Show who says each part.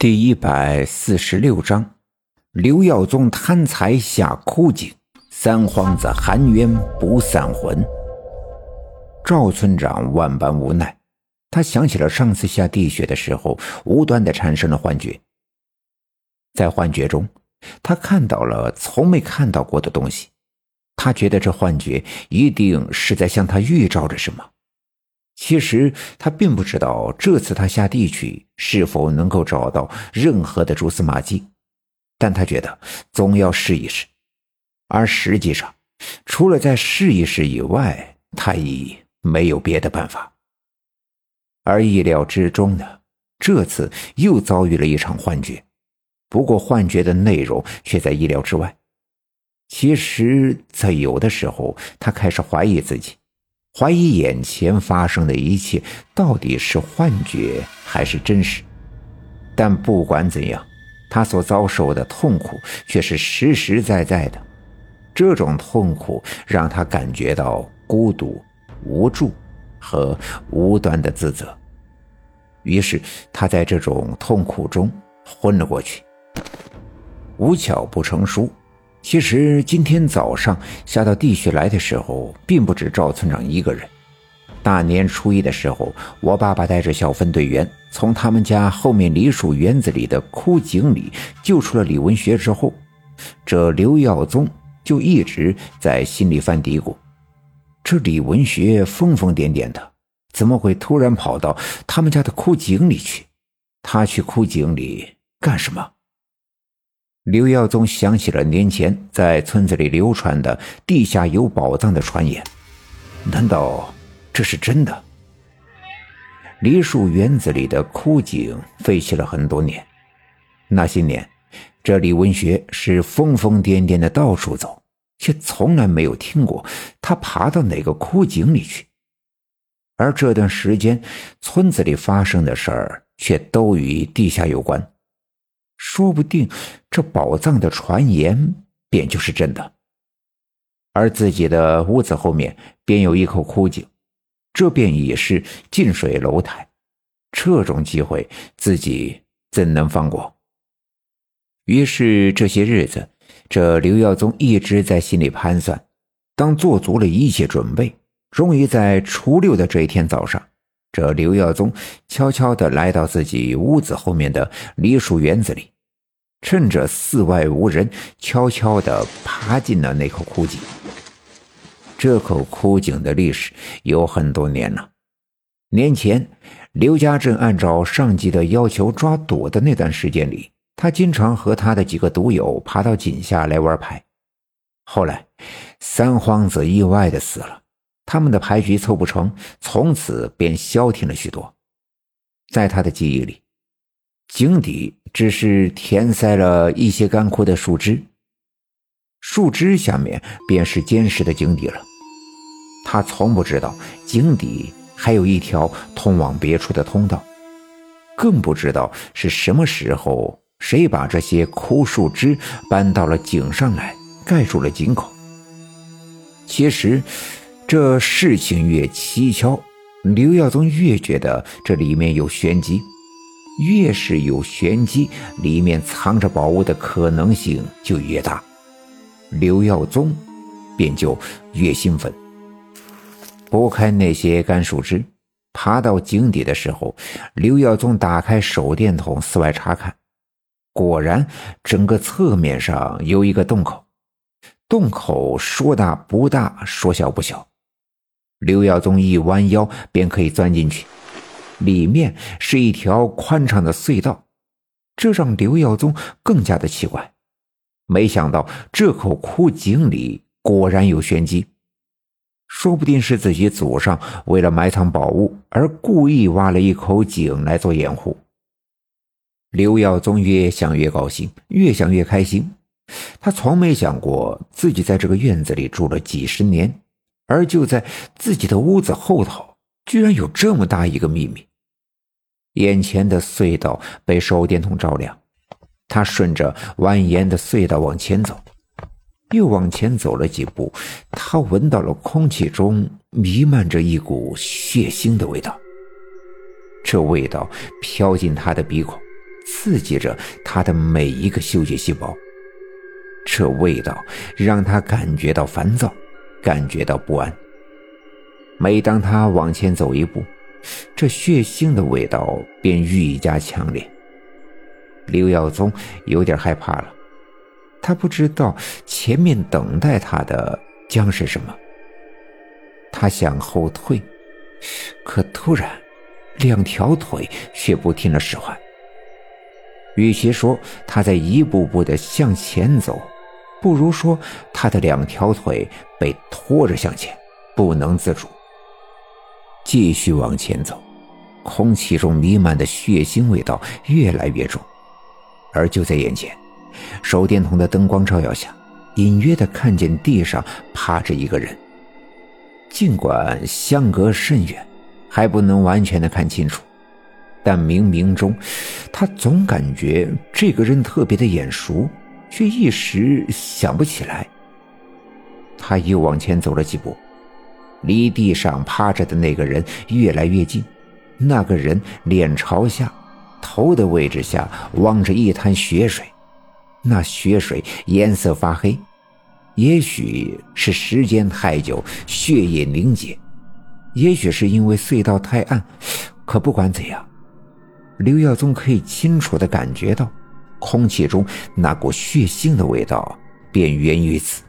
Speaker 1: 第一百四十六章，刘耀宗贪财下枯井，三皇子含冤不散魂。赵村长万般无奈，他想起了上次下地穴的时候，无端的产生了幻觉。在幻觉中，他看到了从没看到过的东西，他觉得这幻觉一定是在向他预兆着什么。其实他并不知道这次他下地去是否能够找到任何的蛛丝马迹，但他觉得总要试一试。而实际上，除了再试一试以外，他已没有别的办法。而意料之中的，这次又遭遇了一场幻觉，不过幻觉的内容却在意料之外。其实，在有的时候，他开始怀疑自己。怀疑眼前发生的一切到底是幻觉还是真实，但不管怎样，他所遭受的痛苦却是实实在在的。这种痛苦让他感觉到孤独、无助和无端的自责。于是他在这种痛苦中昏了过去。无巧不成书。其实今天早上下到地穴来的时候，并不止赵村长一个人。大年初一的时候，我爸爸带着小分队员从他们家后面梨树园子里的枯井里救出了李文学之后，这刘耀宗就一直在心里犯嘀咕：这李文学疯疯癫癫的，怎么会突然跑到他们家的枯井里去？他去枯井里干什么？刘耀宗想起了年前在村子里流传的地下有宝藏的传言，难道这是真的？梨树园子里的枯井废弃了很多年，那些年，这李文学是疯疯癫癫的到处走，却从来没有听过他爬到哪个枯井里去。而这段时间，村子里发生的事儿却都与地下有关。说不定这宝藏的传言便就是真的，而自己的屋子后面便有一口枯井，这便已是近水楼台。这种机会自己怎能放过？于是这些日子，这刘耀宗一直在心里盘算。当做足了一切准备，终于在初六的这一天早上。这刘耀宗悄悄地来到自己屋子后面的梨树园子里，趁着寺外无人，悄悄地爬进了那口枯井。这口枯井的历史有很多年了。年前，刘家正按照上级的要求抓赌的那段时间里，他经常和他的几个赌友爬到井下来玩牌。后来，三皇子意外的死了。他们的牌局凑不成，从此便消停了许多。在他的记忆里，井底只是填塞了一些干枯的树枝，树枝下面便是坚实的井底了。他从不知道井底还有一条通往别处的通道，更不知道是什么时候谁把这些枯树枝搬到了井上来，盖住了井口。其实。这事情越蹊跷，刘耀宗越觉得这里面有玄机，越是有玄机，里面藏着宝物的可能性就越大，刘耀宗便就越兴奋。拨开那些干树枝，爬到井底的时候，刘耀宗打开手电筒四外查看，果然整个侧面上有一个洞口，洞口说大不大，说小不小。刘耀宗一弯腰便可以钻进去，里面是一条宽敞的隧道，这让刘耀宗更加的奇怪。没想到这口枯井里果然有玄机，说不定是自己祖上为了埋藏宝物而故意挖了一口井来做掩护。刘耀宗越想越高兴，越想越开心。他从没想过自己在这个院子里住了几十年。而就在自己的屋子后头，居然有这么大一个秘密。眼前的隧道被手电筒照亮，他顺着蜿蜒的隧道往前走，又往前走了几步，他闻到了空气中弥漫着一股血腥的味道。这味道飘进他的鼻孔，刺激着他的每一个嗅觉细胞。这味道让他感觉到烦躁，感觉到不安。每当他往前走一步，这血腥的味道便愈加强烈。刘耀宗有点害怕了，他不知道前面等待他的将是什么。他想后退，可突然，两条腿却不听了使唤。与其说他在一步步的向前走，不如说他的两条腿被拖着向前，不能自主。继续往前走，空气中弥漫的血腥味道越来越重。而就在眼前，手电筒的灯光照耀下，隐约的看见地上趴着一个人。尽管相隔甚远，还不能完全的看清楚，但冥冥中，他总感觉这个人特别的眼熟，却一时想不起来。他又往前走了几步，离地上趴着的那个人越来越近。那个人脸朝下。头的位置下望着一滩血水，那血水颜色发黑，也许是时间太久，血液凝结，也许是因为隧道太暗。可不管怎样，刘耀宗可以清楚地感觉到，空气中那股血腥的味道便源于此。